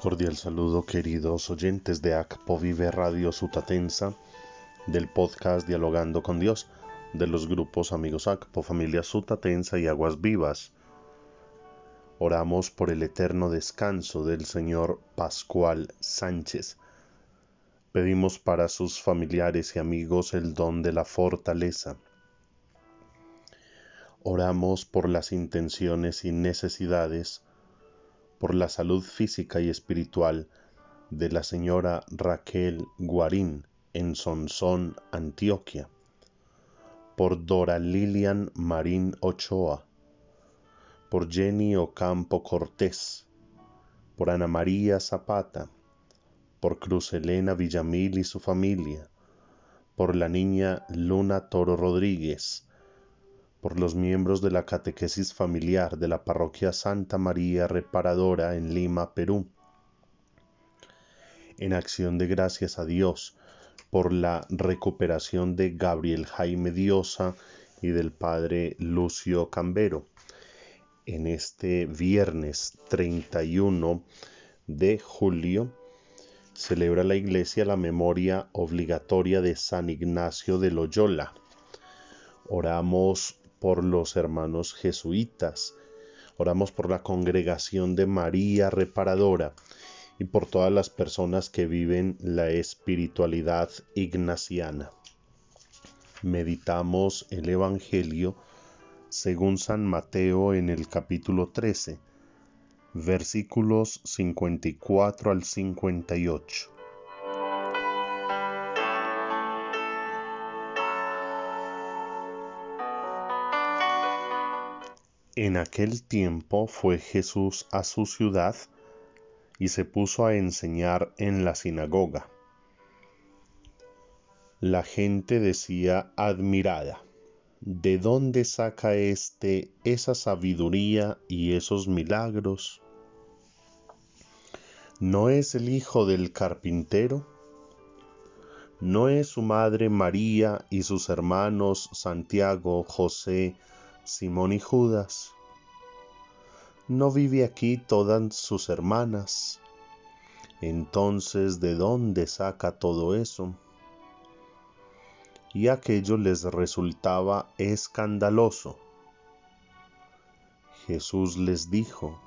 Cordial saludo queridos oyentes de ACPO Vive Radio Sutatensa, del podcast Dialogando con Dios, de los grupos Amigos ACPO, Familia Sutatensa y Aguas Vivas. Oramos por el eterno descanso del señor Pascual Sánchez. Pedimos para sus familiares y amigos el don de la fortaleza. Oramos por las intenciones y necesidades por la salud física y espiritual de la señora Raquel Guarín en Sonsón, Antioquia, por Dora Lilian Marín Ochoa, por Jenny Ocampo Cortés, por Ana María Zapata, por Cruz Elena Villamil y su familia, por la niña Luna Toro Rodríguez, por los miembros de la catequesis familiar de la parroquia Santa María Reparadora en Lima, Perú. En acción de gracias a Dios por la recuperación de Gabriel Jaime Diosa y del padre Lucio Cambero. En este viernes 31 de julio celebra la iglesia la memoria obligatoria de San Ignacio de Loyola. Oramos por los hermanos jesuitas, oramos por la congregación de María Reparadora y por todas las personas que viven la espiritualidad ignaciana. Meditamos el Evangelio según San Mateo en el capítulo 13, versículos 54 al 58. En aquel tiempo fue Jesús a su ciudad y se puso a enseñar en la sinagoga. La gente decía admirada, ¿de dónde saca éste esa sabiduría y esos milagros? ¿No es el hijo del carpintero? ¿No es su madre María y sus hermanos Santiago, José, Simón y Judas. ¿No vive aquí todas sus hermanas? Entonces, ¿de dónde saca todo eso? Y aquello les resultaba escandaloso. Jesús les dijo,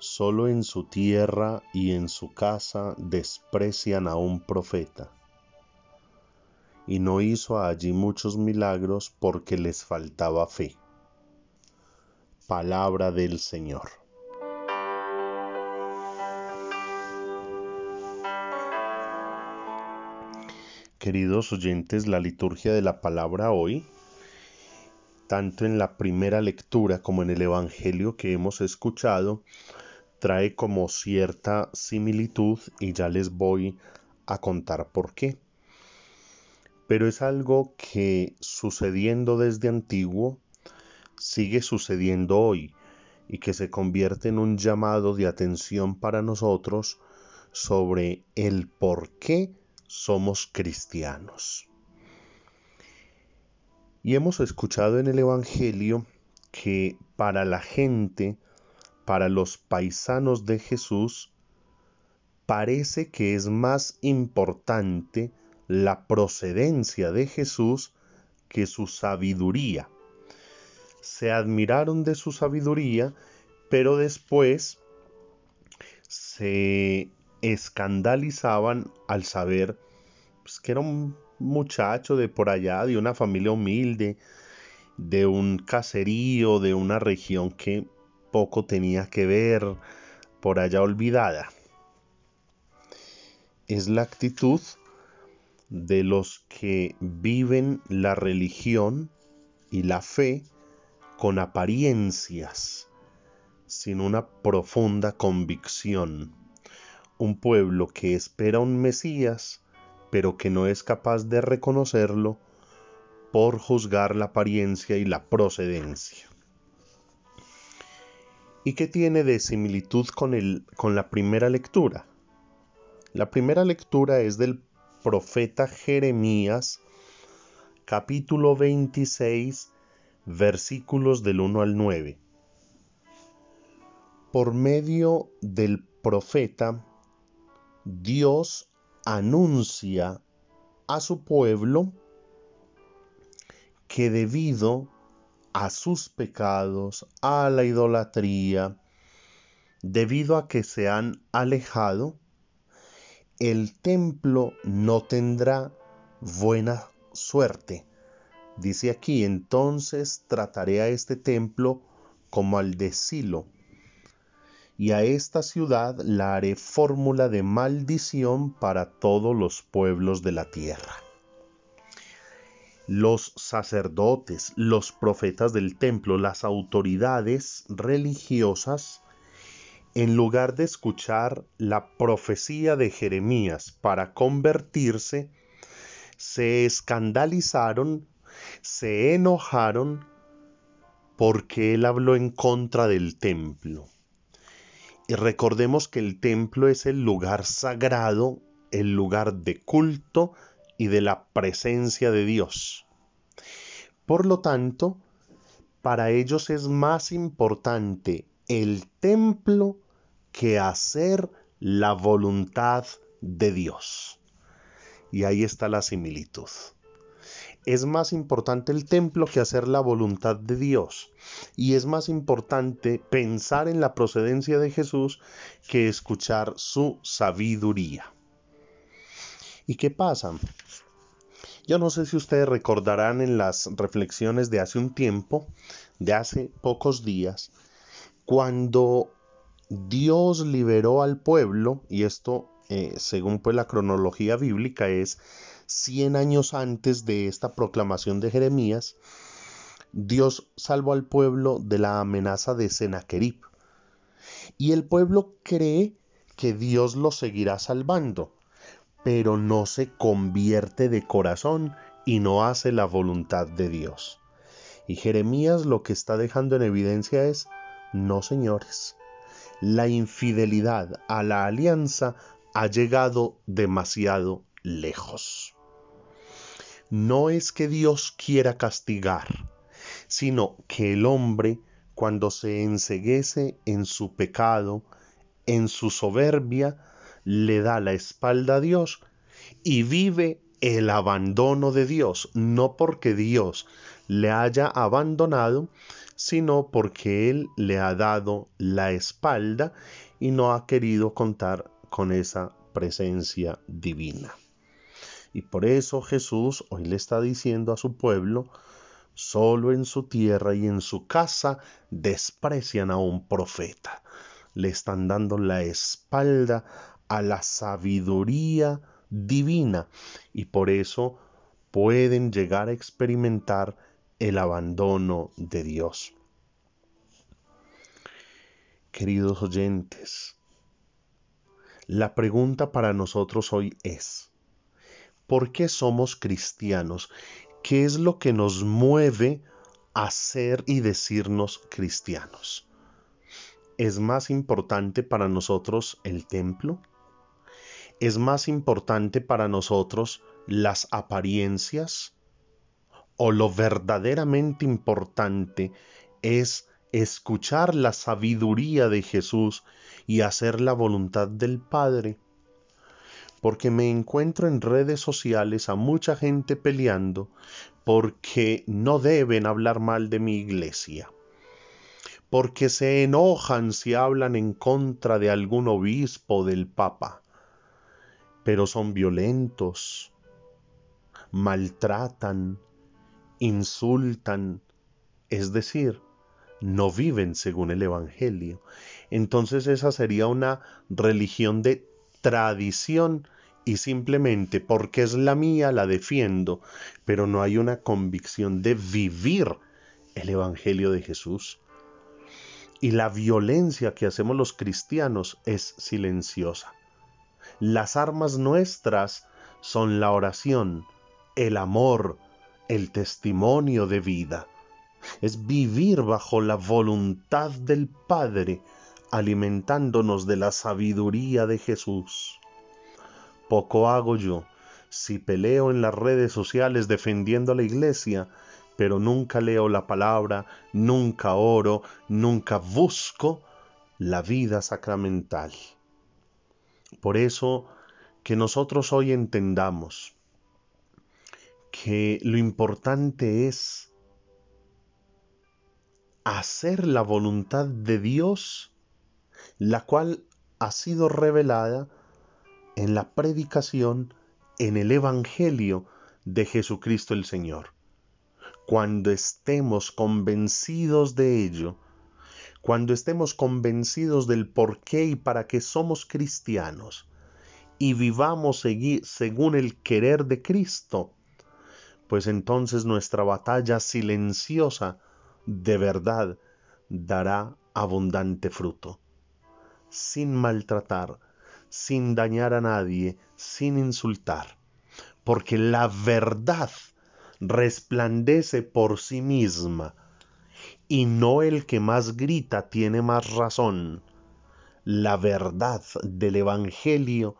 Solo en su tierra y en su casa desprecian a un profeta y no hizo allí muchos milagros porque les faltaba fe. Palabra del Señor. Queridos oyentes, la liturgia de la palabra hoy, tanto en la primera lectura como en el Evangelio que hemos escuchado, trae como cierta similitud y ya les voy a contar por qué pero es algo que sucediendo desde antiguo sigue sucediendo hoy y que se convierte en un llamado de atención para nosotros sobre el por qué somos cristianos. Y hemos escuchado en el Evangelio que para la gente, para los paisanos de Jesús, parece que es más importante la procedencia de Jesús que su sabiduría. Se admiraron de su sabiduría, pero después se escandalizaban al saber pues, que era un muchacho de por allá, de una familia humilde, de un caserío, de una región que poco tenía que ver, por allá olvidada. Es la actitud de los que viven la religión y la fe con apariencias, sin una profunda convicción. Un pueblo que espera un Mesías, pero que no es capaz de reconocerlo por juzgar la apariencia y la procedencia. ¿Y qué tiene de similitud con, el, con la primera lectura? La primera lectura es del profeta Jeremías, capítulo 26, versículos del 1 al 9. por medio del profeta, Dios anuncia a su pueblo que debido a sus pecados, a la idolatría, debido a que se han alejado, el templo no tendrá buena suerte. Dice aquí, entonces trataré a este templo como al de Silo, y a esta ciudad la haré fórmula de maldición para todos los pueblos de la tierra. Los sacerdotes, los profetas del templo, las autoridades religiosas, en lugar de escuchar la profecía de Jeremías para convertirse, se escandalizaron, se enojaron porque él habló en contra del templo. Y recordemos que el templo es el lugar sagrado, el lugar de culto y de la presencia de Dios. Por lo tanto, para ellos es más importante el templo que hacer la voluntad de Dios. Y ahí está la similitud. Es más importante el templo que hacer la voluntad de Dios. Y es más importante pensar en la procedencia de Jesús que escuchar su sabiduría. ¿Y qué pasa? Yo no sé si ustedes recordarán en las reflexiones de hace un tiempo, de hace pocos días, cuando Dios liberó al pueblo, y esto eh, según pues la cronología bíblica es 100 años antes de esta proclamación de Jeremías, Dios salvó al pueblo de la amenaza de Sennacherib. Y el pueblo cree que Dios lo seguirá salvando, pero no se convierte de corazón y no hace la voluntad de Dios. Y Jeremías lo que está dejando en evidencia es, no señores, la infidelidad a la alianza ha llegado demasiado lejos. No es que Dios quiera castigar, sino que el hombre, cuando se enseguece en su pecado, en su soberbia, le da la espalda a Dios y vive el abandono de Dios, no porque Dios le haya abandonado, sino porque Él le ha dado la espalda y no ha querido contar con esa presencia divina. Y por eso Jesús hoy le está diciendo a su pueblo, solo en su tierra y en su casa desprecian a un profeta. Le están dando la espalda a la sabiduría divina y por eso pueden llegar a experimentar el abandono de Dios. Queridos oyentes, la pregunta para nosotros hoy es, ¿por qué somos cristianos? ¿Qué es lo que nos mueve a ser y decirnos cristianos? ¿Es más importante para nosotros el templo? ¿Es más importante para nosotros las apariencias? ¿O lo verdaderamente importante es escuchar la sabiduría de Jesús y hacer la voluntad del Padre? Porque me encuentro en redes sociales a mucha gente peleando porque no deben hablar mal de mi iglesia porque se enojan si hablan en contra de algún obispo del Papa pero son violentos, maltratan, insultan, es decir, no viven según el Evangelio. Entonces esa sería una religión de tradición y simplemente porque es la mía la defiendo, pero no hay una convicción de vivir el Evangelio de Jesús. Y la violencia que hacemos los cristianos es silenciosa. Las armas nuestras son la oración, el amor, el testimonio de vida. Es vivir bajo la voluntad del Padre, alimentándonos de la sabiduría de Jesús. Poco hago yo si peleo en las redes sociales defendiendo a la iglesia, pero nunca leo la palabra, nunca oro, nunca busco la vida sacramental. Por eso que nosotros hoy entendamos que lo importante es hacer la voluntad de Dios, la cual ha sido revelada en la predicación, en el Evangelio de Jesucristo el Señor. Cuando estemos convencidos de ello, cuando estemos convencidos del por qué y para qué somos cristianos, y vivamos según el querer de Cristo, pues entonces nuestra batalla silenciosa de verdad dará abundante fruto, sin maltratar, sin dañar a nadie, sin insultar, porque la verdad resplandece por sí misma, y no el que más grita tiene más razón. La verdad del Evangelio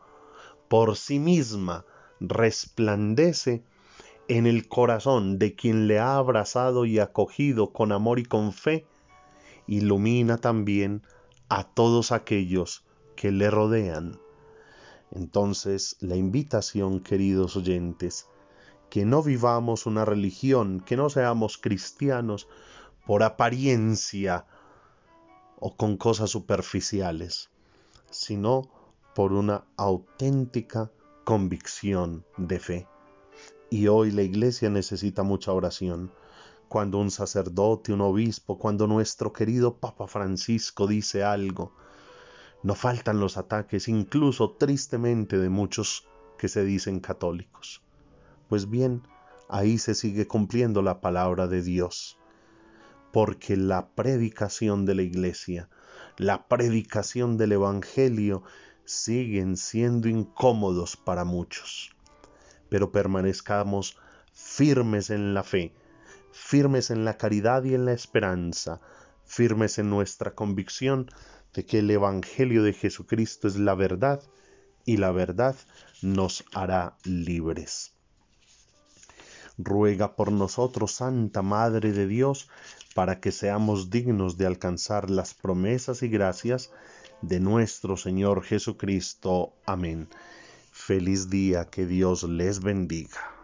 por sí misma resplandece en el corazón de quien le ha abrazado y acogido con amor y con fe, ilumina también a todos aquellos que le rodean. Entonces, la invitación, queridos oyentes, que no vivamos una religión, que no seamos cristianos por apariencia o con cosas superficiales, sino por una auténtica convicción de fe. Y hoy la iglesia necesita mucha oración. Cuando un sacerdote, un obispo, cuando nuestro querido Papa Francisco dice algo, no faltan los ataques, incluso tristemente, de muchos que se dicen católicos. Pues bien, ahí se sigue cumpliendo la palabra de Dios, porque la predicación de la iglesia, la predicación del Evangelio, siguen siendo incómodos para muchos pero permanezcamos firmes en la fe, firmes en la caridad y en la esperanza, firmes en nuestra convicción de que el Evangelio de Jesucristo es la verdad y la verdad nos hará libres. Ruega por nosotros, Santa Madre de Dios, para que seamos dignos de alcanzar las promesas y gracias de nuestro Señor Jesucristo. Amén. Feliz día, que Dios les bendiga.